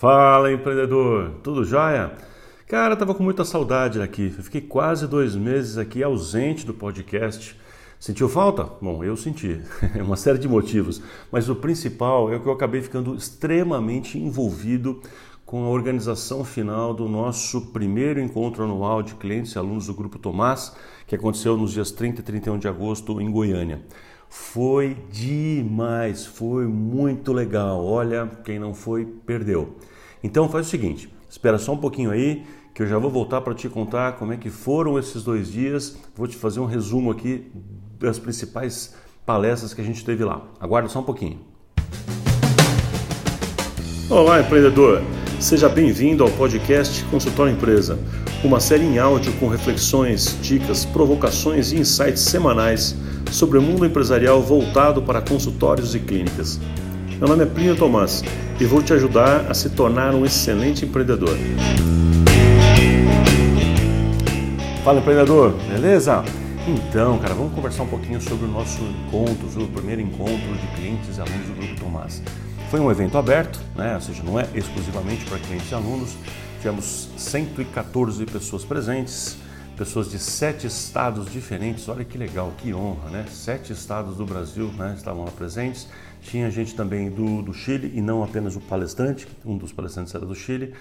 Fala empreendedor, tudo jóia? Cara, tava com muita saudade aqui. Fiquei quase dois meses aqui ausente do podcast. Sentiu falta? Bom, eu senti. É uma série de motivos. Mas o principal é que eu acabei ficando extremamente envolvido com a organização final do nosso primeiro encontro anual de clientes e alunos do Grupo Tomás, que aconteceu nos dias 30 e 31 de agosto em Goiânia. Foi demais, foi muito legal. Olha, quem não foi, perdeu. Então faz o seguinte, espera só um pouquinho aí, que eu já vou voltar para te contar como é que foram esses dois dias. Vou te fazer um resumo aqui das principais palestras que a gente teve lá. Aguarda só um pouquinho. Olá, empreendedor! Seja bem-vindo ao podcast Consultório Empresa, uma série em áudio com reflexões, dicas, provocações e insights semanais sobre o mundo empresarial voltado para consultórios e clínicas. Meu nome é Plínio Tomás e vou te ajudar a se tornar um excelente empreendedor. Fala empreendedor, beleza? Então, cara, vamos conversar um pouquinho sobre o nosso encontro, sobre o primeiro encontro de clientes e alunos do Grupo Tomás. Foi um evento aberto, né? ou seja, não é exclusivamente para clientes e alunos. Tivemos 114 pessoas presentes, pessoas de sete estados diferentes. Olha que legal, que honra, né? Sete estados do Brasil né, estavam lá presentes. Tinha gente também do, do Chile e não apenas o palestrante, um dos palestrantes era do Chile.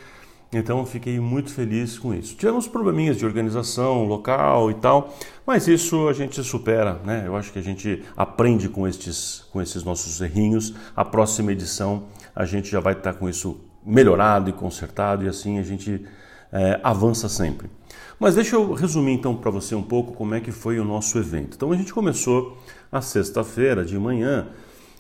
Então fiquei muito feliz com isso. Tivemos probleminhas de organização local e tal, mas isso a gente supera, né? Eu acho que a gente aprende com estes, com esses nossos errinhos. A próxima edição a gente já vai estar com isso melhorado e consertado e assim a gente é, avança sempre. Mas deixa eu resumir então para você um pouco como é que foi o nosso evento. Então a gente começou a sexta-feira de manhã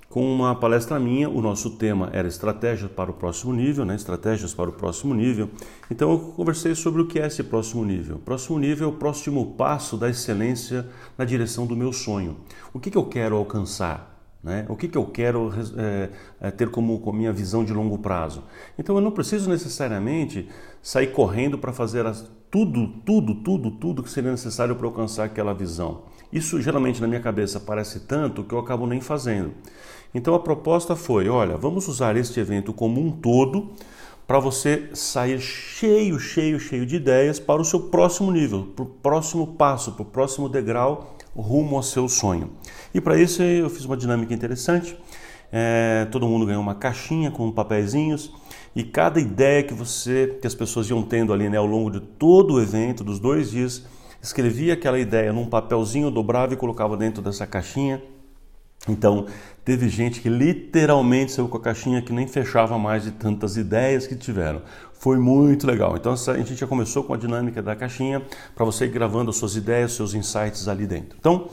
com uma palestra minha. O nosso tema era estratégia para o próximo nível, né? estratégias para o próximo nível. Então eu conversei sobre o que é esse próximo nível. Próximo nível é o próximo passo da excelência na direção do meu sonho. O que, que eu quero alcançar? Né? O que, que eu quero é, é, ter como, minha visão de longo prazo? Então eu não preciso necessariamente sair correndo para fazer as, tudo, tudo, tudo, tudo que seria necessário para alcançar aquela visão. Isso geralmente na minha cabeça parece tanto que eu acabo nem fazendo. Então a proposta foi: olha, vamos usar este evento como um todo para você sair cheio, cheio, cheio de ideias para o seu próximo nível, para o próximo passo, para o próximo degrau rumo ao seu sonho. E para isso eu fiz uma dinâmica interessante. É, todo mundo ganhou uma caixinha com papeizinhos e cada ideia que você, que as pessoas iam tendo ali né, ao longo de todo o evento, dos dois dias, escrevia aquela ideia num papelzinho, dobrava e colocava dentro dessa caixinha. Então, teve gente que literalmente saiu com a caixinha que nem fechava mais de tantas ideias que tiveram. Foi muito legal. Então, a gente já começou com a dinâmica da caixinha para você ir gravando as suas ideias, seus insights ali dentro. Então,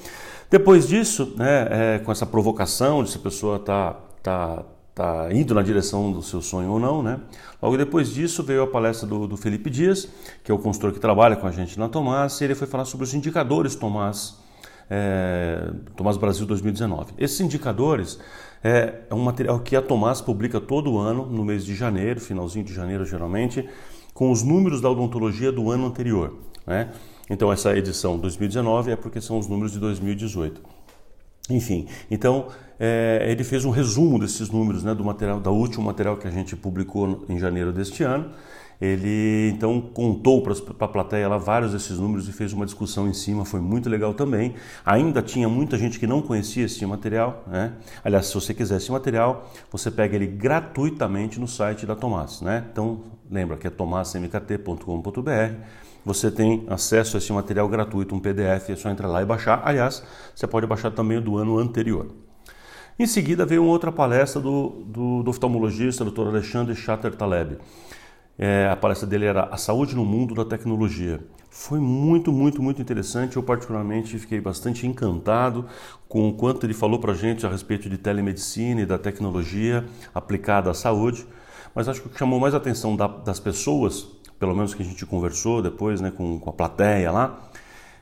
depois disso, né, é, com essa provocação de se a pessoa está tá, tá indo na direção do seu sonho ou não, né? Logo depois disso veio a palestra do, do Felipe Dias, que é o consultor que trabalha com a gente na Tomás, e ele foi falar sobre os indicadores Tomás, é, Tomás Brasil 2019. Esses indicadores é, é um material que a Tomás publica todo ano, no mês de janeiro, finalzinho de janeiro geralmente, com os números da odontologia do ano anterior, né? Então, essa edição 2019 é porque são os números de 2018. Enfim, então é, ele fez um resumo desses números, né, do material, da último material que a gente publicou em janeiro deste ano. Ele então contou para a plateia lá vários desses números e fez uma discussão em cima, foi muito legal também. Ainda tinha muita gente que não conhecia esse material, né? Aliás, se você quiser esse material, você pega ele gratuitamente no site da Tomás, né? Então, lembra que é tomasmkt.com.br você tem acesso a esse material gratuito, um PDF, é só entrar lá e baixar. Aliás, você pode baixar também o do ano anterior. Em seguida veio uma outra palestra do, do, do oftalmologista, Dr. Alexandre Chatter Taleb. É, a palestra dele era A Saúde no Mundo da Tecnologia. Foi muito, muito, muito interessante. Eu, particularmente, fiquei bastante encantado com o quanto ele falou para a gente a respeito de telemedicina e da tecnologia aplicada à saúde. Mas acho que o que chamou mais a atenção da, das pessoas pelo menos que a gente conversou depois né, com, com a plateia lá,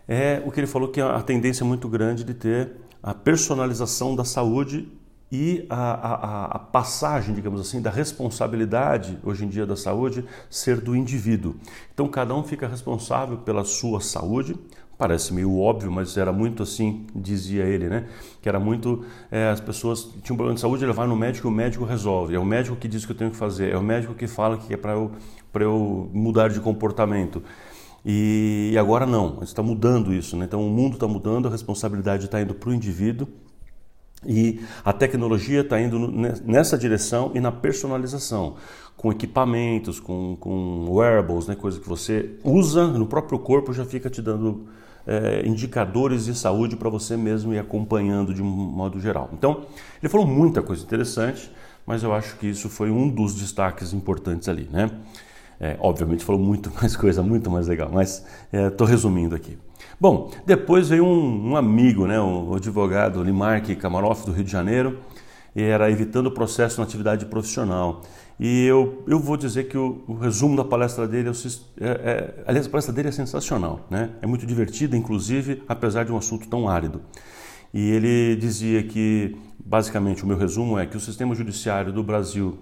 é o que ele falou que a tendência é muito grande de ter a personalização da saúde e a, a, a, passagem, digamos assim, da responsabilidade hoje em dia da saúde ser do indivíduo. Então cada um fica responsável pela sua saúde, Parece meio óbvio, mas era muito assim, dizia ele, né? Que era muito. É, as pessoas tinham um problema de saúde, ele vai no médico e o médico resolve. É o médico que diz o que eu tenho que fazer, é o médico que fala que é para eu, eu mudar de comportamento. E, agora não, está mudando isso, né? Então o mundo está mudando, a responsabilidade está indo para o indivíduo e a tecnologia está indo nessa direção e na personalização, com equipamentos, com, com wearables, né? coisa que você usa no próprio corpo já fica te dando é, indicadores de saúde para você mesmo ir acompanhando de um modo geral. Então, ele falou muita coisa interessante, mas eu acho que isso foi um dos destaques importantes ali, né? É, obviamente falou muito mais coisa, muito mais legal, mas estou é, resumindo aqui. Bom, depois veio um, um amigo, né, o advogado Limark Kamaroff do Rio de Janeiro, e era evitando o processo na atividade profissional. E eu, eu vou dizer que o, o resumo da palestra dele, é, é, aliás, a palestra dele é sensacional, né? é muito divertida, inclusive, apesar de um assunto tão árido. E ele dizia que, basicamente, o meu resumo é que o sistema judiciário do Brasil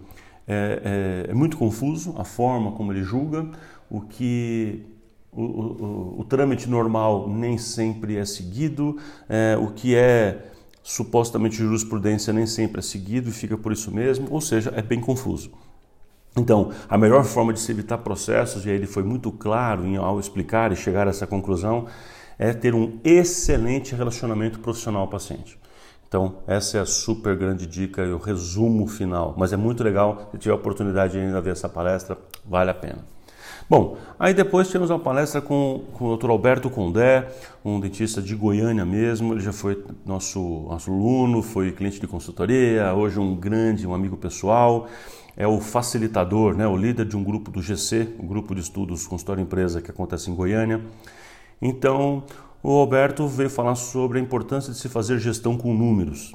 é, é, é muito confuso a forma como ele julga, o que o, o, o trâmite normal nem sempre é seguido, é, o que é supostamente jurisprudência nem sempre é seguido e fica por isso mesmo, ou seja, é bem confuso. Então, a melhor forma de se evitar processos, e ele foi muito claro em, ao explicar e chegar a essa conclusão, é ter um excelente relacionamento profissional-paciente. Então, essa é a super grande dica e o resumo final. Mas é muito legal, se tiver a oportunidade de ainda ver essa palestra, vale a pena. Bom, aí depois tivemos uma palestra com, com o Dr. Alberto Condé, um dentista de Goiânia mesmo. Ele já foi nosso, nosso aluno, foi cliente de consultoria, hoje um grande, um amigo pessoal. É o facilitador, né, o líder de um grupo do GC, o grupo de estudos consultório empresa que acontece em Goiânia. Então, o Alberto veio falar sobre a importância de se fazer gestão com números.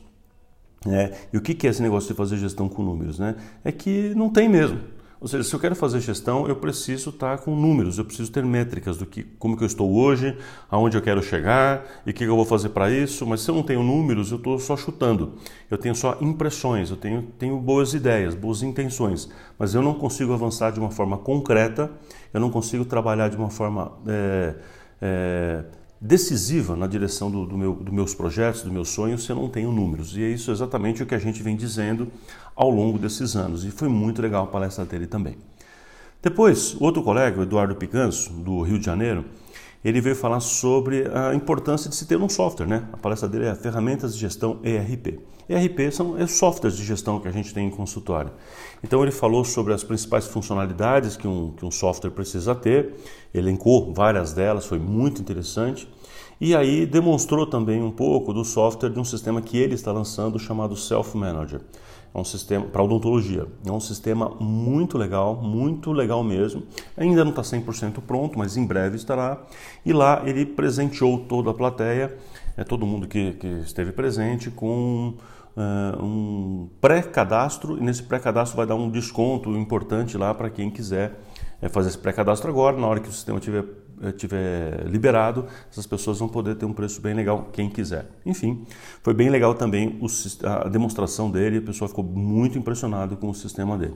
É, e o que é esse negócio de fazer gestão com números? Né? É que não tem mesmo. Ou seja, se eu quero fazer gestão, eu preciso estar com números, eu preciso ter métricas do que, como que eu estou hoje, aonde eu quero chegar e o que eu vou fazer para isso. Mas se eu não tenho números, eu estou só chutando. Eu tenho só impressões, eu tenho, tenho boas ideias, boas intenções, mas eu não consigo avançar de uma forma concreta, eu não consigo trabalhar de uma forma é, é, decisiva na direção do, do meu, dos meus projetos, dos meus sonhos, se eu não tenho números. E é isso exatamente o que a gente vem dizendo ao longo desses anos. E foi muito legal a palestra dele também. Depois, outro colega, o Eduardo Picanso, do Rio de Janeiro, ele veio falar sobre a importância de se ter um software, né? A palestra dele é Ferramentas de Gestão ERP. ERP são é softwares de gestão que a gente tem em consultório. Então ele falou sobre as principais funcionalidades que um, que um software precisa ter, elencou várias delas, foi muito interessante. E aí demonstrou também um pouco do software de um sistema que ele está lançando chamado Self Manager. É um sistema para odontologia. É um sistema muito legal, muito legal mesmo. Ainda não está 100% pronto, mas em breve estará. E lá ele presenteou toda a plateia, é, todo mundo que, que esteve presente, com uh, um pré-cadastro. E nesse pré-cadastro vai dar um desconto importante lá para quem quiser é, fazer esse pré-cadastro agora. Na hora que o sistema tiver tiver liberado, essas pessoas vão poder ter um preço bem legal, quem quiser. Enfim, foi bem legal também a demonstração dele, a pessoa ficou muito impressionada com o sistema dele.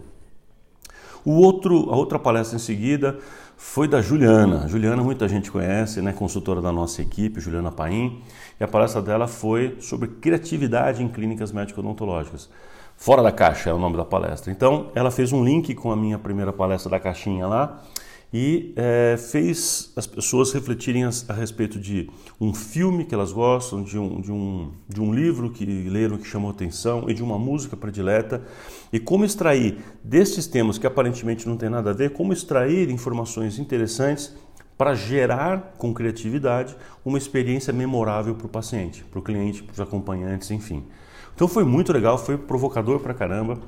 O outro, a outra palestra em seguida foi da Juliana. Juliana muita gente conhece, né, consultora da nossa equipe, Juliana Paim, e a palestra dela foi sobre criatividade em clínicas médico-odontológicas. Fora da caixa é o nome da palestra. Então, ela fez um link com a minha primeira palestra da caixinha lá, e é, fez as pessoas refletirem a, respeito de um filme que elas gostam, de um, de, um, de um livro que leram que chamou atenção e de uma música predileta e como extrair destes temas que aparentemente não tem nada a ver, como extrair informações interessantes para gerar com criatividade uma experiência memorável para o paciente, para o cliente, para os acompanhantes, enfim. Então foi muito legal, foi provocador para caramba.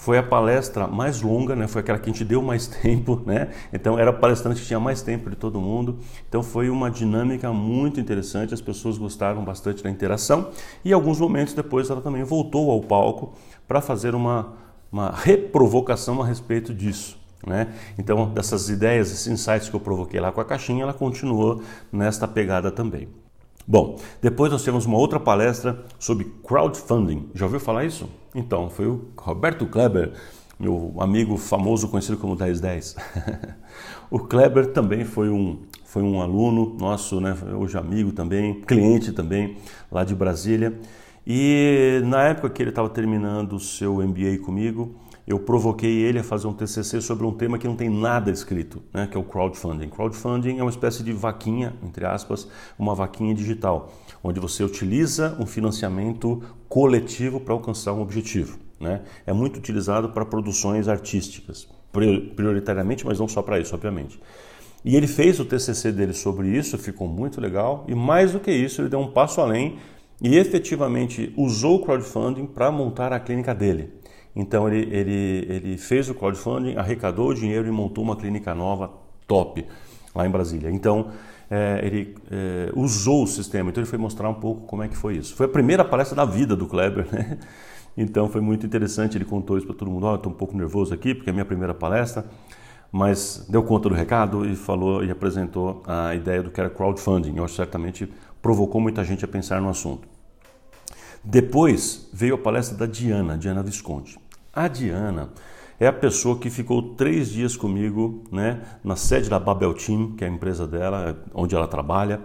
Foi a palestra mais longa, né? Foi aquela que a gente deu mais tempo, né? Então era a palestrante que tinha mais tempo de todo mundo. Então foi uma dinâmica muito interessante. As pessoas gostaram bastante da interação e alguns momentos depois ela também voltou ao palco para fazer uma uma reprovocação a respeito disso. Né? Então, dessas ideias, esses insights que eu provoquei lá com a caixinha, ela continuou nesta pegada também. Bom, depois nós temos uma outra palestra sobre crowdfunding. Já ouviu falar isso? Então, foi o Roberto Kleber, meu amigo famoso conhecido como 1010. o Kleber também foi um foi um aluno nosso, né, hoje amigo também, cliente também, lá de Brasília. E na época que ele estava terminando o seu MBA comigo, eu provoquei ele a fazer um TCC sobre um tema que não tem nada escrito, né, que é o crowdfunding. Crowdfunding é uma espécie de vaquinha, entre aspas, uma vaquinha digital, onde você utiliza um financiamento coletivo para alcançar um objetivo. Né? É muito utilizado para produções artísticas, prioritariamente, mas não só para isso, obviamente. E ele fez o TCC dele sobre isso, ficou muito legal, e mais do que isso, ele deu um passo além e efetivamente usou o crowdfunding para montar a clínica dele. Então ele, ele, ele fez o crowdfunding, arrecadou o dinheiro e montou uma clínica nova top lá em Brasília. Então é, ele é, usou o sistema, então ele foi mostrar um pouco como é que foi isso. Foi a primeira palestra da vida do Kleber, né? Então foi muito interessante, ele contou isso para todo mundo, oh, estou um pouco nervoso aqui porque é a minha primeira palestra, mas deu conta do recado e falou e apresentou a ideia do que era crowdfunding. Eu acho certamente provocou muita gente a pensar no assunto. Depois veio a palestra da Diana, Diana Visconti. A Diana é a pessoa que ficou três dias comigo né, na sede da Babel Team, que é a empresa dela, onde ela trabalha,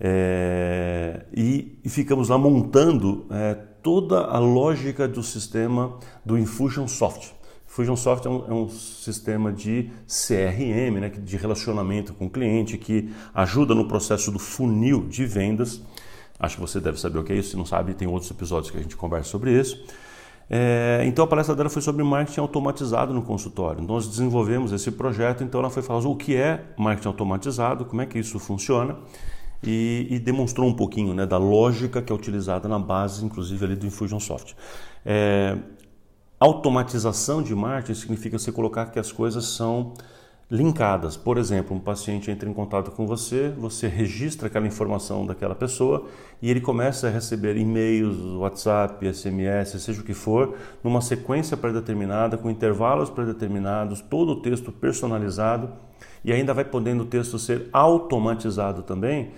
é, e, e, ficamos lá montando é, toda a lógica do sistema do Infusionsoft. Infusionsoft é um, é um sistema de CRM, né, de relacionamento com o cliente, que ajuda no processo do funil de vendas Acho que você deve saber o que é isso. Se não sabe, tem outros episódios que a gente conversa sobre isso. É, então a palestra dela foi sobre marketing automatizado no consultório. Nós desenvolvemos esse projeto, então ela foi falar o que é marketing automatizado, como é que isso funciona e, e demonstrou um pouquinho né, da lógica que é utilizada na base, inclusive ali do Infusionsoft. É, automatização de marketing significa você colocar que as coisas são linkadas. Por exemplo, um paciente entra em contato com você, você registra aquela informação daquela pessoa e ele começa a receber e-mails, WhatsApp, SMS, seja o que for, numa sequência predeterminada, com intervalos predeterminados, todo o texto personalizado e ainda vai podendo o texto ser automatizado também,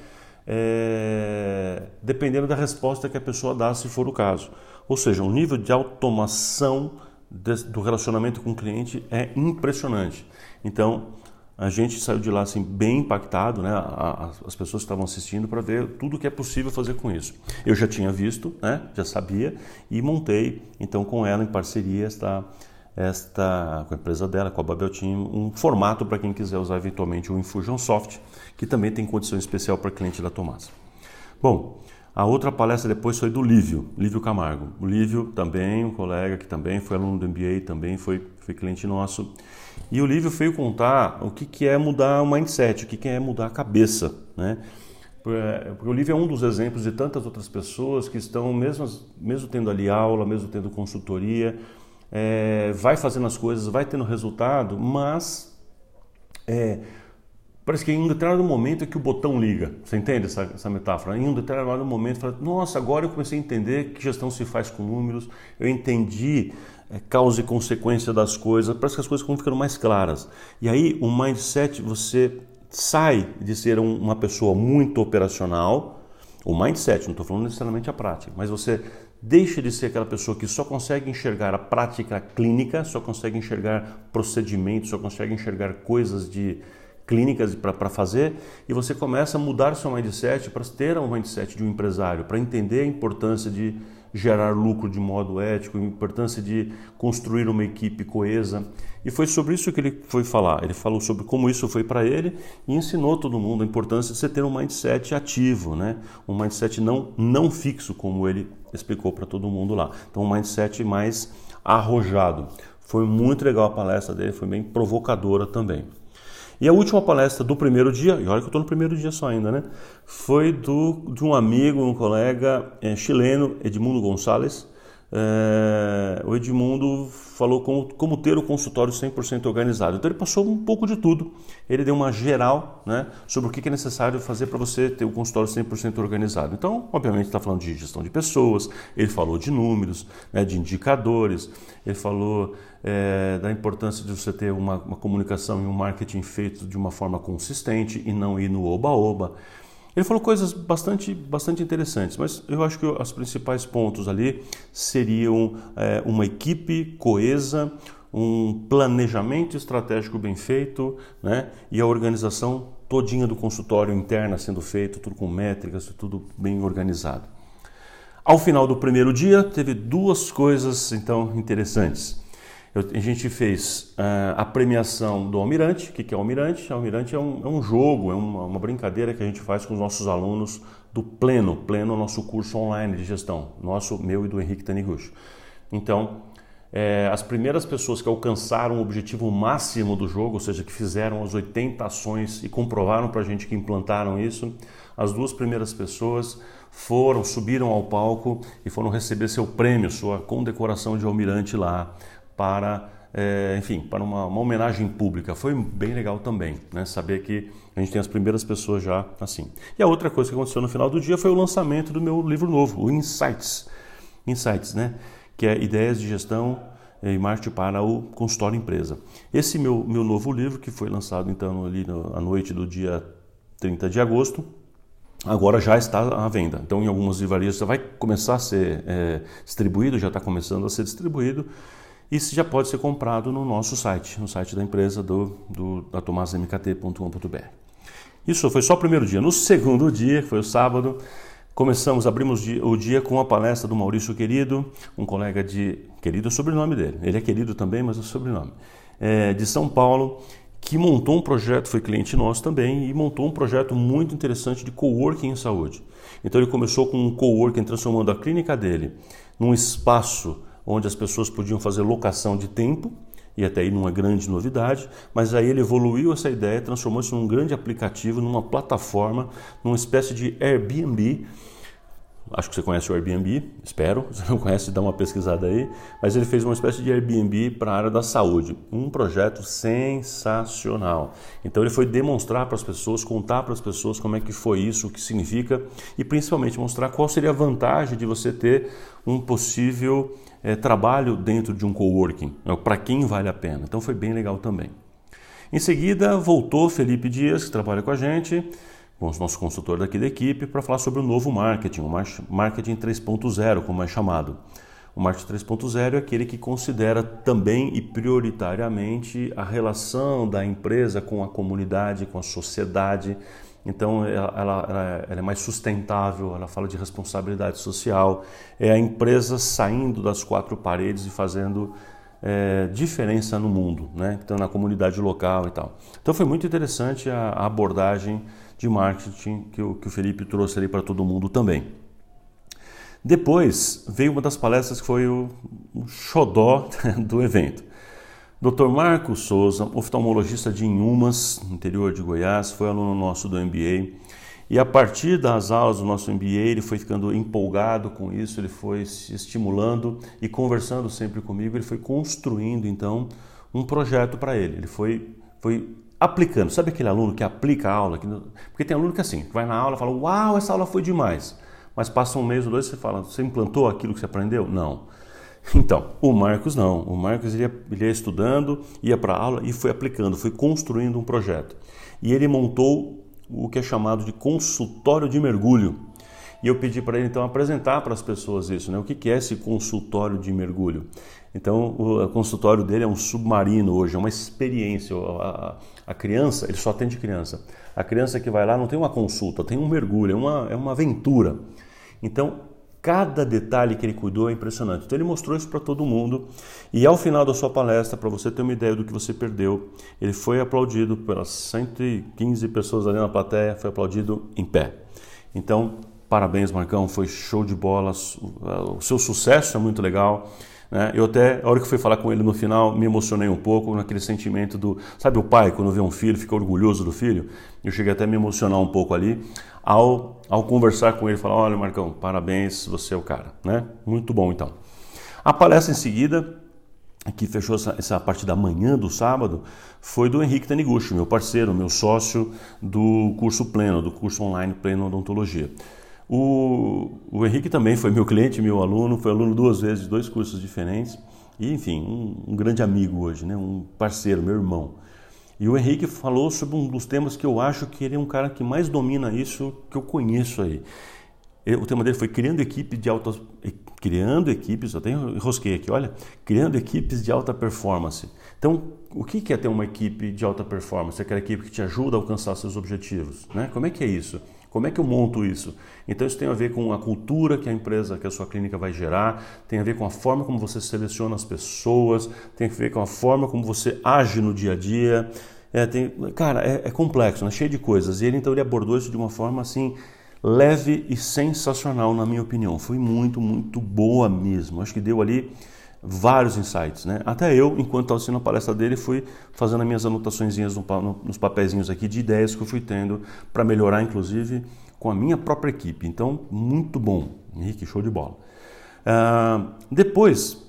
é... dependendo da resposta que a pessoa dá, se for o caso. Ou seja, o nível de automação do relacionamento com o cliente é impressionante. Então, a gente saiu de lá assim bem impactado, né? As pessoas estavam assistindo para ver tudo que é possível fazer com isso. Eu já tinha visto, né? Já sabia e montei então com ela em parceria esta esta com a empresa dela, com a Babel Team, um formato para quem quiser usar eventualmente o Infusionsoft, que também tem condição especial para cliente da Tomás. Bom, a outra palestra depois foi do Lívio, Lívio Camargo. O Lívio também, um colega que também foi aluno do MBA, também foi, foi cliente nosso. E o Lívio veio contar o que, que é mudar o mindset, o que, que é mudar a cabeça. Né? Porque o Lívio é um dos exemplos de tantas outras pessoas que estão, mesmo, mesmo tendo ali aula, mesmo tendo consultoria, é, vai fazendo as coisas, vai tendo resultado, mas é, Parece que em um determinado momento é que o botão liga. Você entende essa, essa metáfora? Em um determinado momento, fala, nossa, agora eu comecei a entender que gestão se faz com números, eu entendi é, causa e consequência das coisas, parece que as coisas ficam mais claras. E aí o mindset, você sai de ser um, uma pessoa muito operacional, o mindset, não estou falando necessariamente a prática, mas você deixa de ser aquela pessoa que só consegue enxergar a prática clínica, só consegue enxergar procedimentos, só consegue enxergar coisas de clínicas para fazer e você começa a mudar seu mindset para ter um mindset de um empresário, para entender a importância de gerar lucro de modo ético, a importância de construir uma equipe coesa. E foi sobre isso que ele foi falar. Ele falou sobre como isso foi para ele e ensinou todo mundo a importância de você ter um mindset ativo, né? um mindset não, não fixo, como ele explicou para todo mundo lá. Então, um mindset mais arrojado. Foi muito legal a palestra dele, foi bem provocadora também. E a última palestra do primeiro dia, e olha que eu estou no primeiro dia só ainda, né? Foi do, de um amigo, um colega é, chileno, Edmundo Gonçalves. É, o Edmundo falou como, como ter o consultório 100% organizado. Então ele passou um pouco de tudo. Ele deu uma geral né, sobre o que é necessário fazer para você ter o consultório 100% organizado. Então, obviamente, está falando de gestão de pessoas, ele falou de números, né, de indicadores, ele falou é, da importância de você ter uma, uma comunicação e um marketing feito de uma forma consistente e não ir no oba-oba. Ele falou coisas bastante, bastante interessantes, mas eu acho que os principais pontos ali seriam é, uma equipe coesa, um planejamento estratégico bem feito né, e a organização todinha do consultório interna sendo feito, tudo com métricas, tudo bem organizado. Ao final do primeiro dia, teve duas coisas então interessantes. Eu, a gente fez uh, a premiação do Almirante. O que, que é o Almirante? O Almirante é um, é um jogo, é uma, uma, brincadeira que a gente faz com os nossos alunos do Pleno. Pleno é o nosso curso online de gestão, nosso, meu e do Henrique Taniguchi. Então, é, as primeiras pessoas que alcançaram o objetivo máximo do jogo, ou seja, que fizeram as 80 ações e comprovaram para a gente que implantaram isso, as duas primeiras pessoas foram, subiram ao palco e foram receber seu prêmio, sua condecoração de almirante lá para, é, enfim, para uma, uma, homenagem pública. Foi bem legal também, né? Saber que a gente tem as primeiras pessoas já assim. E a outra coisa que aconteceu no final do dia foi o lançamento do meu livro novo, o Insights. Insights, né? Que é ideias de gestão e marketing para o consultório empresa. Esse meu, meu novo livro, que foi lançado então ali no, à noite do dia 30 de agosto, agora já está à venda. Então, em algumas livrarias já vai começar a ser é, distribuído, já está começando a ser distribuído. Isso já pode ser comprado no nosso site, no site da empresa do, do da tomasmkt.com.br. Isso foi só o primeiro dia. No segundo dia, que foi o sábado, começamos, abrimos o dia com a palestra do Maurício Querido, um colega de. Querido é o sobrenome dele. Ele é querido também, mas é o sobrenome. É, de São Paulo, que montou um projeto, foi cliente nosso também, e montou um projeto muito interessante de coworking em saúde. Então ele começou com um coworking transformando a clínica dele num espaço onde as pessoas podiam fazer locação de tempo, e até aí numa grande novidade, mas aí ele evoluiu essa ideia, transformou-se num grande aplicativo, numa plataforma, numa espécie de Airbnb, Acho que você conhece o Airbnb, espero. Se não conhece, dá uma pesquisada aí. Mas ele fez uma espécie de Airbnb para a área da saúde. Um projeto sensacional. Então ele foi demonstrar para as pessoas, contar para as pessoas como é que foi isso, o que significa e principalmente mostrar qual seria a vantagem de você ter um possível é, trabalho dentro de um coworking. Né, para quem vale a pena. Então foi bem legal também. Em seguida voltou Felipe Dias, que trabalha com a gente nosso consultor daqui da equipe para falar sobre o novo marketing, o marketing 3.0, como é chamado. O marketing 3.0 é aquele que considera também e prioritariamente a relação da empresa com a comunidade, com a sociedade. Então, ela, ela, ela, é mais sustentável, ela fala de responsabilidade social. É a empresa saindo das quatro paredes e fazendo é, diferença no mundo, né? então, na comunidade local e tal. Então, foi muito interessante a, a abordagem de marketing que o, que o Felipe trouxe ali para todo mundo também. Depois veio uma das palestras que foi o, o xodó do evento. Dr. Marco Souza, oftalmologista de Inhumas, interior de Goiás, foi aluno nosso do MBA. E a partir das aulas do nosso MBA, ele foi ficando empolgado com isso, ele foi se estimulando e conversando sempre comigo, ele foi construindo então um projeto para ele. Ele foi, foi aplicando. Sabe aquele aluno que aplica a aula? Porque tem aluno que assim, vai na aula e fala, uau, essa aula foi demais. Mas passa um mês ou dois e você fala, você implantou aquilo que você aprendeu? Não. Então, o Marcos não. O Marcos ele ia, ele ia estudando, ia para aula e foi aplicando, foi construindo um projeto. E ele montou o que é chamado de consultório de mergulho. E eu pedi para ele então apresentar para as pessoas isso, né? O que é esse consultório de mergulho? Então, o consultório dele é um submarino hoje, é uma experiência. A, a, criança, ele só atende criança. A criança que vai lá não tem uma consulta, tem um mergulho, é uma, é uma aventura. Então, cada detalhe que ele cuidou é impressionante. Então, ele mostrou isso para todo mundo. E ao final da sua palestra, para você ter uma ideia do que você perdeu, ele foi aplaudido pelas 115 pessoas ali na plateia, foi aplaudido em pé. Então, parabéns, Marcão, foi show de bola. O seu sucesso é muito legal. Né? Eu até, a hora que fui falar com ele no final, me emocionei um pouco naquele sentimento do. Sabe o pai, quando vê um filho, fica orgulhoso do filho? Eu cheguei até a me emocionar um pouco ali ao, ao conversar com ele, falar: olha, Marcão, parabéns, você é o cara. Né? Muito bom então. A palestra em seguida, que fechou essa, essa parte da manhã do sábado, foi do Henrique Taniguchi, meu parceiro, meu sócio do curso Pleno, do curso online Pleno Odontologia. O, o Henrique também foi meu cliente, meu aluno, foi aluno duas vezes dois cursos diferentes. E, enfim, um, um, grande amigo hoje, né? um parceiro, meu irmão. E o Henrique falou sobre um dos temas que eu acho que ele é um cara que mais domina isso que eu conheço aí. o tema dele foi criando equipe de alta criando equipes, eu tenho enrosquei aqui, olha, criando equipes de alta performance. Então, o que é ter uma equipe de alta performance? Aquela equipe que te ajuda a alcançar seus objetivos, né? Como é que é isso? Como é que eu monto isso? Então isso tem a ver com a cultura que a empresa, que a sua clínica vai gerar, tem a ver com a forma como você seleciona as pessoas, tem a ver com a forma como você age no dia a dia. É, tem, cara, é, é complexo, né? cheio de coisas. E ele então ele abordou isso de uma forma assim leve e sensacional, na minha opinião. Foi muito, muito boa mesmo. Acho que deu ali vários insights, né? Até eu, enquanto estava assistindo a palestra dele, fui fazendo as minhas anotações nos papeizinhos aqui de ideias que eu fui tendo para melhorar, inclusive, com a minha própria equipe. Então, muito bom. Henrique, show de bola. Uh, depois,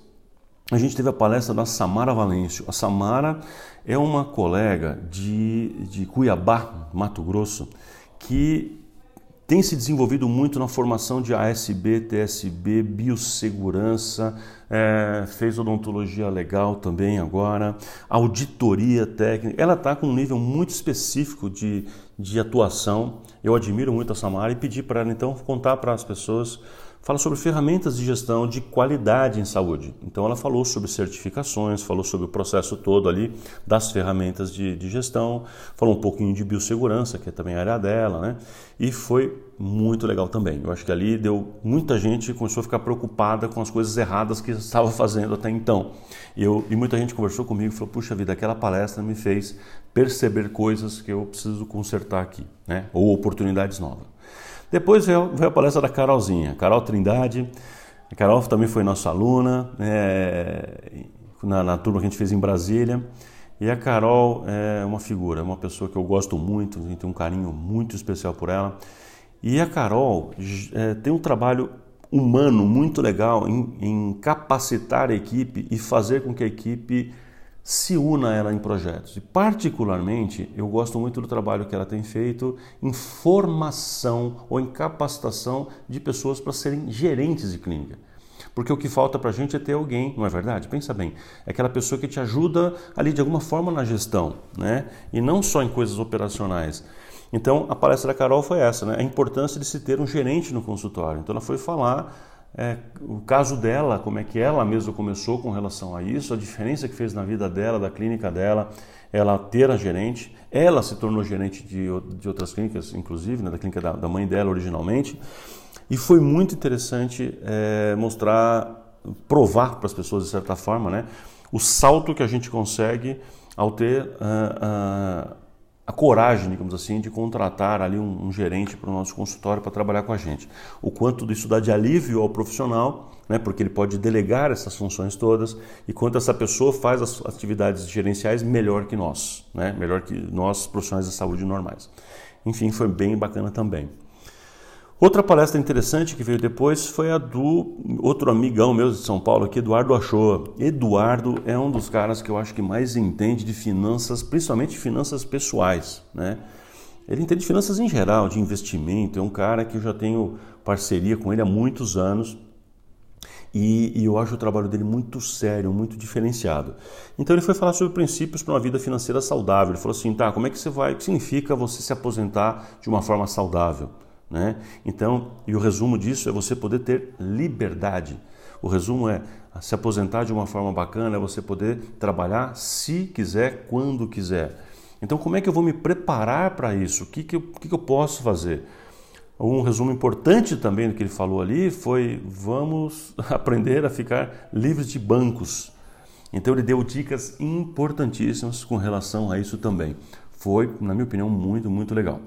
a gente teve a palestra da Samara Valêncio. A Samara é uma colega de, de Cuiabá, Mato Grosso, que tem se desenvolvido muito na formação de ASB, TSB, biossegurança, é, fez odontologia legal também agora, auditoria técnica. Ela está com um nível muito específico de, de atuação. Eu admiro muito a Samara e pedi para ela então contar para as pessoas fala sobre ferramentas de gestão de qualidade em saúde. Então ela falou sobre certificações, falou sobre o processo todo ali das ferramentas de, de gestão, falou um pouquinho de biossegurança, que é também a área dela, né? E foi muito legal também. Eu acho que ali deu muita gente começou a ficar preocupada com as coisas erradas que estava fazendo até então. Eu, e muita gente conversou comigo e falou: puxa vida, aquela palestra me fez perceber coisas que eu preciso consertar aqui, né? Ou oportunidades novas. Depois veio, a palestra da Carolzinha, Carol Trindade. A Carol também foi nossa aluna é, na, na turma que a gente fez em Brasília. E a Carol é uma figura, é uma pessoa que eu gosto muito, tem um carinho muito especial por ela. E a Carol é, tem um trabalho humano muito legal em, em capacitar a equipe e fazer com que a equipe se una ela em projetos. E particularmente, eu gosto muito do trabalho que ela tem feito em formação ou em capacitação de pessoas para serem gerentes de clínica. Porque o que falta para a gente é ter alguém, não é verdade? Pensa bem, é aquela pessoa que te ajuda ali de alguma forma na gestão, né? E não só em coisas operacionais. Então, a palestra da Carol foi essa, né? A importância de se ter um gerente no consultório. Então, ela foi falar é, o caso dela, como é que ela mesma começou com relação a isso, a diferença que fez na vida dela, da clínica dela, ela ter a gerente. Ela se tornou gerente de, de outras clínicas, inclusive, né, da clínica da, da, mãe dela originalmente. E foi muito interessante é, mostrar, provar para as pessoas, de certa forma, né, o salto que a gente consegue ao ter uh, uh, a coragem, digamos assim, de contratar ali um, um gerente para o nosso consultório para trabalhar com a gente. O quanto isso dá de alívio ao profissional, né, porque ele pode delegar essas funções todas, e quanto essa pessoa faz as atividades gerenciais melhor que nós, né, melhor que nós profissionais da saúde normais. Enfim, foi bem bacana também. Outra palestra interessante que veio depois foi a do outro amigão meu de São Paulo aqui, Eduardo Achoa. Eduardo é um dos caras que eu acho que mais entende de finanças, principalmente finanças pessoais, né? Ele entende de finanças em geral, de investimento, é um cara que eu já tenho parceria com ele há muitos anos e, e, eu acho o trabalho dele muito sério, muito diferenciado. Então ele foi falar sobre princípios para uma vida financeira saudável. Ele falou assim, tá, como é que você vai, o que significa você se aposentar de uma forma saudável? Né? Então, e o resumo disso é você poder ter liberdade. O resumo é se aposentar de uma forma bacana, é você poder trabalhar se quiser, quando quiser. Então, como é que eu vou me preparar para isso? O que, que, eu, que, que eu posso fazer? Um resumo importante também do que ele falou ali foi: vamos aprender a ficar livres de bancos. Então, ele deu dicas importantíssimas com relação a isso também. Foi, na minha opinião, muito, muito legal.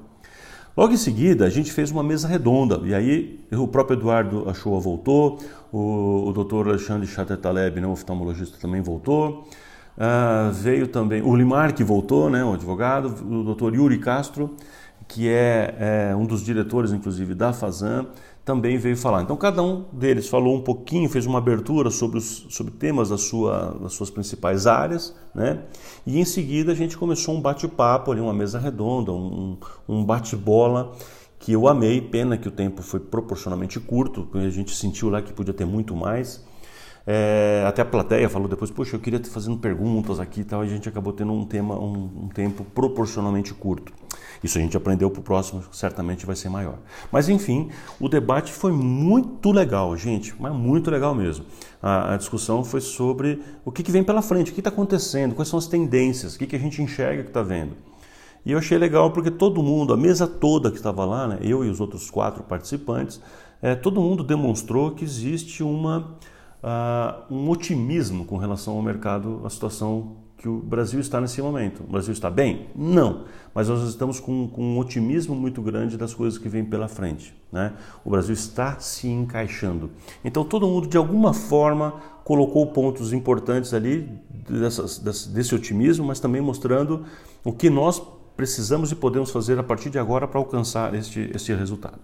Logo em seguida, a gente fez uma mesa redonda, e aí o próprio Eduardo Achoa voltou, o, o doutor Alexandre Chater Taleb, né, oftalmologista, também voltou, uh, veio também o Limar, que voltou, né, o advogado, o doutor Yuri Castro, que é, é um dos diretores, inclusive, da Fazan, também veio falar. Então, cada um deles falou um pouquinho, fez uma abertura sobre, os, sobre temas da sua, das suas principais áreas, né? E em seguida a gente começou um bate-papo ali, uma mesa redonda, um, um bate-bola que eu amei. Pena que o tempo foi proporcionalmente curto, a gente sentiu lá que podia ter muito mais. É, até a plateia falou depois, poxa, eu queria estar fazendo perguntas aqui e tal, e a gente acabou tendo um tema, um, um tempo proporcionalmente curto. Isso a gente aprendeu para o próximo, certamente vai ser maior. Mas enfim, o debate foi muito legal, gente, mas muito legal mesmo. A, a discussão foi sobre o que, que vem pela frente, o que está acontecendo, quais são as tendências, o que, que a gente enxerga que está vendo. E eu achei legal porque todo mundo, a mesa toda que estava lá, né, eu e os outros quatro participantes, é, todo mundo demonstrou que existe uma, uh, um otimismo com relação ao mercado, à situação que o Brasil está nesse momento. O Brasil está bem? Não, mas nós estamos com, com um otimismo muito grande das coisas que vêm pela frente. Né? O Brasil está se encaixando. Então todo mundo, de alguma forma, colocou pontos importantes ali dessas, desse otimismo, mas também mostrando o que nós precisamos e podemos fazer a partir de agora para alcançar este, este resultado.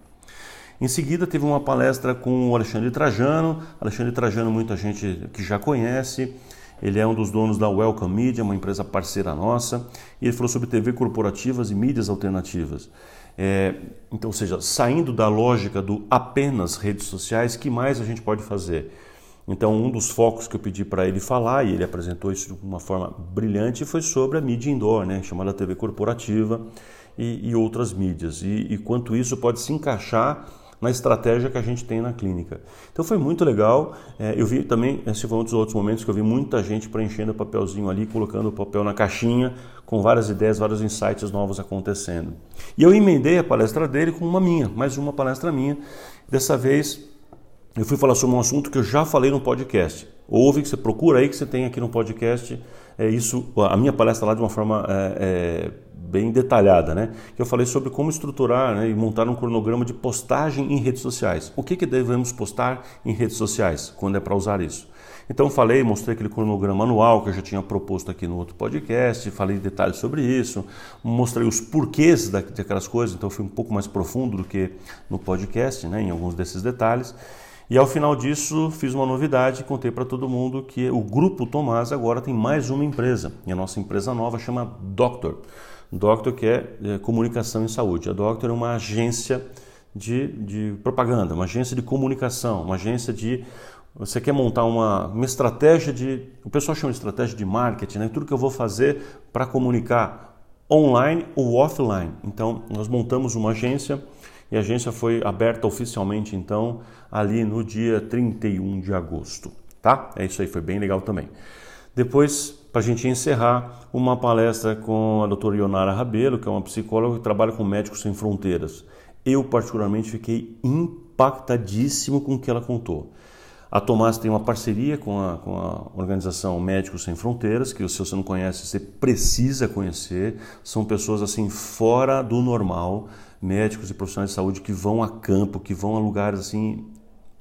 Em seguida, teve uma palestra com o Alexandre Trajano. Alexandre Trajano, muita gente que já conhece. Ele é um dos donos da Welcome Media, uma empresa parceira nossa. E ele falou sobre TV corporativas e mídias alternativas. É, então, ou seja, saindo da lógica do apenas redes sociais, que mais a gente pode fazer? Então, um dos focos que eu pedi para ele falar, e ele apresentou isso de uma forma brilhante, foi sobre a mídia indoor, né, chamada TV corporativa e, e outras mídias, e, e quanto isso pode se encaixar na estratégia que a gente tem na clínica. Então foi muito legal. É, eu vi também, esse foi um dos outros momentos que eu vi muita gente preenchendo o papelzinho ali, colocando o papel na caixinha, com várias ideias, vários insights novos acontecendo. E eu emendei a palestra dele com uma minha, mais uma palestra minha. Dessa vez eu fui falar sobre um assunto que eu já falei no podcast. Ouve que você procura aí que você tem aqui no podcast. É isso, a minha palestra lá de uma forma é, é, bem detalhada, né? Que eu falei sobre como estruturar né, e montar um cronograma de postagem em redes sociais. O que, que devemos postar em redes sociais quando é para usar isso? Então falei, mostrei aquele cronograma anual que eu já tinha proposto aqui no outro podcast, falei detalhes sobre isso, mostrei os porquês daquelas coisas, então fui um pouco mais profundo do que no podcast, né, em alguns desses detalhes. E ao final disso, fiz uma novidade, contei para todo mundo que o Grupo Tomás agora tem mais uma empresa. E a nossa empresa nova chama Doctor. Doctor que é, é comunicação em saúde. A Doctor é uma agência de, de propaganda, uma agência de comunicação, uma agência de você quer montar uma, uma estratégia de. O pessoal chama de estratégia de marketing, né? tudo que eu vou fazer para comunicar online ou offline. Então, nós montamos uma agência e a agência foi aberta oficialmente então ali no dia 31 de agosto, tá? É isso aí, foi bem legal também. Depois, para a gente encerrar, uma palestra com a doutora Ionara Rabelo, que é uma psicóloga que trabalha com Médicos Sem Fronteiras. Eu, particularmente, fiquei impactadíssimo com o que ela contou. A Tomás tem uma parceria com a, com a organização Médicos Sem Fronteiras, que se você não conhece, você precisa conhecer. São pessoas assim fora do normal, médicos e profissionais de saúde que vão a campo, que vão a lugares assim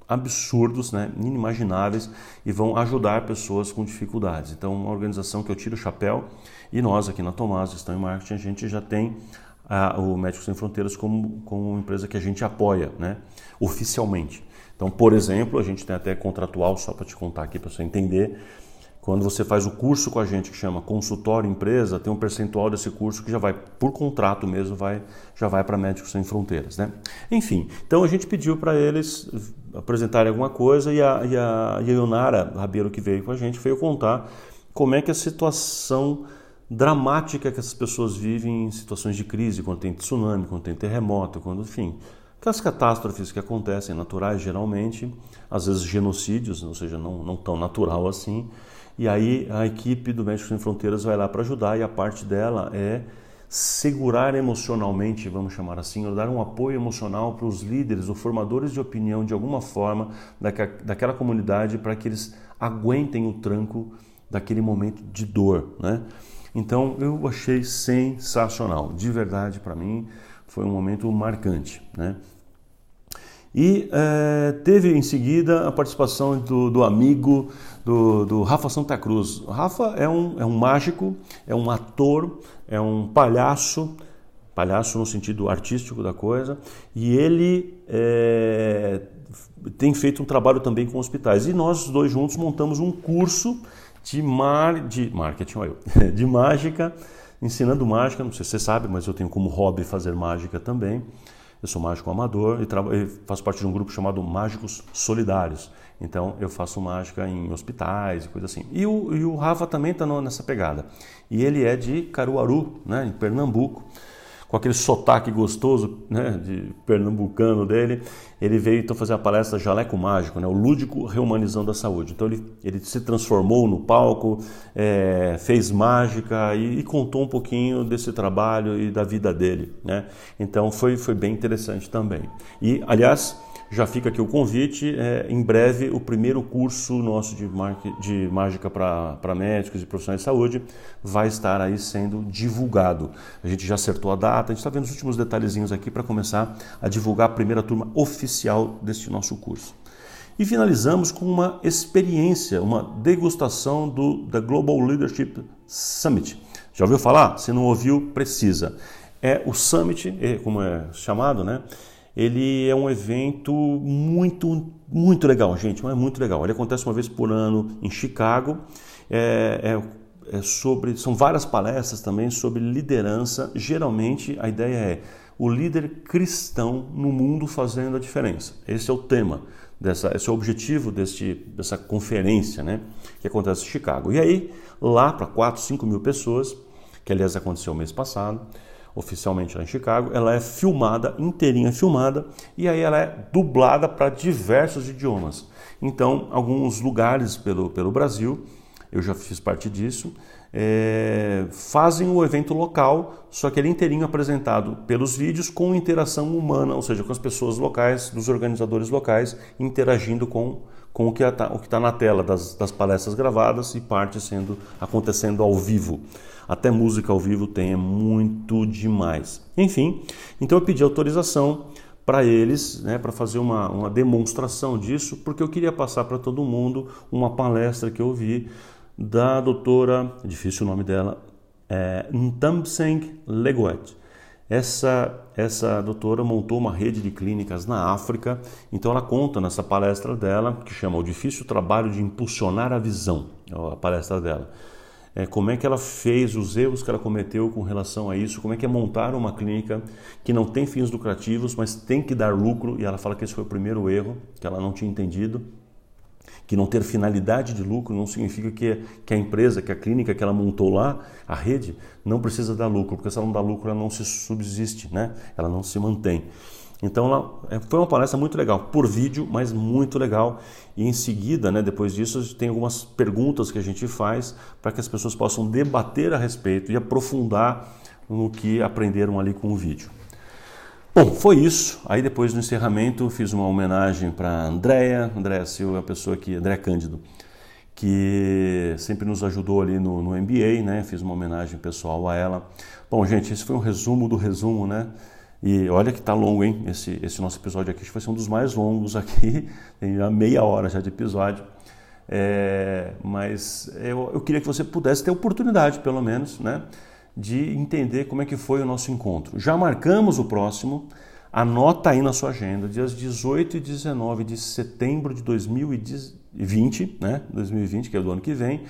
absurdos, né, inimagináveis e vão ajudar pessoas com dificuldades. Então, uma organização que eu tiro o chapéu e nós aqui na Tomás, estão em marketing, a gente já tem a, o Médicos Sem Fronteiras como, como uma empresa que a gente apoia, né, oficialmente. Então, por exemplo, a gente tem até contratual, só para te contar aqui para você entender, quando você faz o curso com a gente que chama consultório empresa, tem um percentual desse curso que já vai por contrato mesmo, vai já vai para Médicos Sem Fronteiras, né? Enfim, então a gente pediu para eles apresentarem alguma coisa e a, e a, Ionara Rabelo que veio com a gente veio contar como é que a situação dramática que essas pessoas vivem em situações de crise, quando tem tsunami, quando tem terremoto, quando, enfim, aquelas catástrofes que acontecem naturais geralmente, às vezes genocídios, ou seja, não, não tão natural assim, e aí a equipe do Médicos Sem Fronteiras vai lá para ajudar e a parte dela é segurar emocionalmente, vamos chamar assim, ou dar um apoio emocional para os líderes, os formadores de opinião de alguma forma daquela comunidade para que eles aguentem o tranco daquele momento de dor, né? Então eu achei sensacional, de verdade para mim foi um momento marcante, né? E é, teve em seguida a participação do, do amigo do, do, Rafa Santa Cruz. O Rafa é um, é um mágico, é um ator, é um palhaço, palhaço no sentido artístico da coisa, e ele é, tem feito um trabalho também com hospitais. E nós dois juntos montamos um curso de, mar, de marketing, olha de mágica, ensinando mágica. Não sei se você sabe, mas eu tenho como hobby fazer mágica também. Eu sou mágico amador e, faço parte de um grupo chamado Mágicos Solidários. Então eu faço mágica em hospitais e coisa assim. E o, e o Rafa também está nessa pegada. E ele é de Caruaru, né, em Pernambuco. Com aquele sotaque gostoso né, de pernambucano dele, ele veio então fazer a palestra Jaleco Mágico, né, o lúdico reumanizando a saúde. Então ele, ele se transformou no palco, é, fez mágica e, e, contou um pouquinho desse trabalho e da vida dele. Né? Então foi, foi bem interessante também. E, aliás, já fica aqui o convite. É, em breve, o primeiro curso nosso de, de mágica para médicos e profissionais de saúde vai estar aí sendo divulgado. A gente já acertou a data, a gente está vendo os últimos detalhezinhos aqui para começar a divulgar a primeira turma oficial deste nosso curso. E finalizamos com uma experiência, uma degustação do da Global Leadership Summit. Já ouviu falar? Se não ouviu, precisa. É o Summit, é, como é chamado, né? Ele é um evento muito, muito legal, gente, mas muito legal. Ele acontece uma vez por ano em Chicago. É, é, é sobre, são várias palestras também sobre liderança. Geralmente a ideia é o líder cristão no mundo fazendo a diferença. Esse é o tema, dessa, esse é o objetivo deste, dessa conferência né, que acontece em Chicago. E aí, lá para 4, 5 mil pessoas, que aliás aconteceu mês passado, oficialmente lá em Chicago, ela é filmada, inteirinha filmada, e aí ela é dublada para diversos idiomas. Então, alguns lugares pelo, pelo Brasil, eu já fiz parte disso, é, fazem o evento local, só que ele é inteirinho apresentado pelos vídeos com interação humana, ou seja, com as pessoas locais, dos organizadores locais, interagindo com, com o que está tá na tela das, das palestras gravadas e parte sendo acontecendo ao vivo até música ao vivo tem, é muito demais. Enfim, então eu pedi autorização para eles, né, para fazer uma, uma demonstração disso, porque eu queria passar para todo mundo uma palestra que eu vi da doutora, difícil o nome dela, é, Ntamseng Leguet. Essa, essa doutora montou uma rede de clínicas na África, então ela conta nessa palestra dela, que chama O Difícil Trabalho de Impulsionar a Visão, é a palestra dela é, como é que ela fez, os erros que ela cometeu com relação a isso, como é que é montar uma clínica que não tem fins lucrativos, mas tem que dar lucro, e ela fala que esse foi o primeiro erro, que ela não tinha entendido, que não ter finalidade de lucro não significa que, que a empresa, que a clínica que ela montou lá, a rede, não precisa dar lucro, porque se ela não dá lucro, ela não se subsiste, né? ela não se mantém. Então ela, é, foi uma palestra muito legal, por vídeo, mas muito legal. E em seguida, né, depois disso, tem algumas perguntas que a gente faz para que as pessoas possam debater a respeito e aprofundar no que aprenderam ali com o vídeo. Bom, foi isso. Aí depois do encerramento fiz uma homenagem para Andréia, Andréia Silva, a pessoa que, André Cândido, que sempre nos ajudou ali no, no MBA, né? Fiz uma homenagem pessoal a ela. Bom, gente, esse foi um resumo do resumo, né? E olha que tá longo, hein? Esse, esse nosso episódio aqui ser um dos mais longos aqui, tem já meia hora já de episódio. É, mas eu, eu queria que você pudesse ter oportunidade, pelo menos, né, de entender como é que foi o nosso encontro. Já marcamos o próximo, anota aí na sua agenda, dias 18 e 19 de setembro de 2020, né, 2020, que é do ano que vem,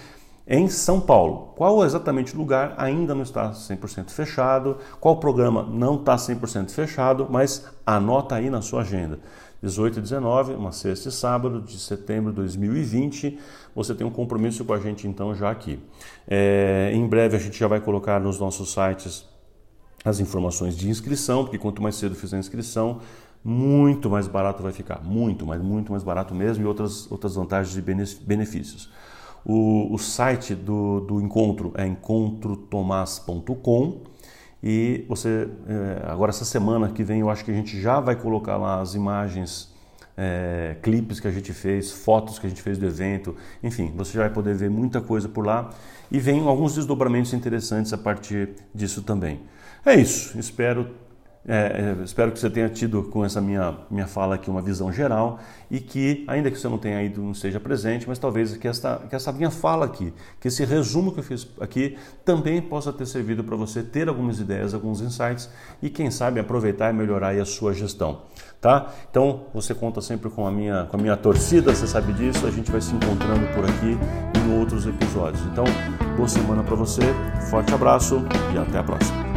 em São Paulo. Qual exatamente o lugar ainda não está 100% fechado, qual programa não está 100% fechado, mas anota aí na sua agenda. 18 e 19, uma sexta e sábado de setembro de 2020. Você tem um compromisso com a gente então já aqui. É, em breve a gente já vai colocar nos nossos sites as informações de inscrição, porque quanto mais cedo fizer a inscrição, muito mais barato vai ficar. Muito, mas muito mais barato mesmo e outras, outras vantagens e benefícios. O, o site do, do encontro é encontrotomás.com e você, é, agora essa semana que vem, eu acho que a gente já vai colocar lá as imagens, é, clipes que a gente fez, fotos que a gente fez do evento, enfim, você já vai poder ver muita coisa por lá. E vem alguns desdobramentos interessantes a partir disso também. É isso, espero é, espero que você tenha tido com essa minha, minha fala aqui uma visão geral e que, ainda que você não tenha ido, não esteja presente, mas talvez que essa, que essa minha fala aqui, que esse resumo que eu fiz aqui também possa ter servido para você ter algumas ideias, alguns insights e, quem sabe, aproveitar e melhorar a sua gestão. Tá? Então, você conta sempre com a, minha, com a minha torcida, você sabe disso, a gente vai se encontrando por aqui em outros episódios. Então, boa semana para você, forte abraço e até a próxima.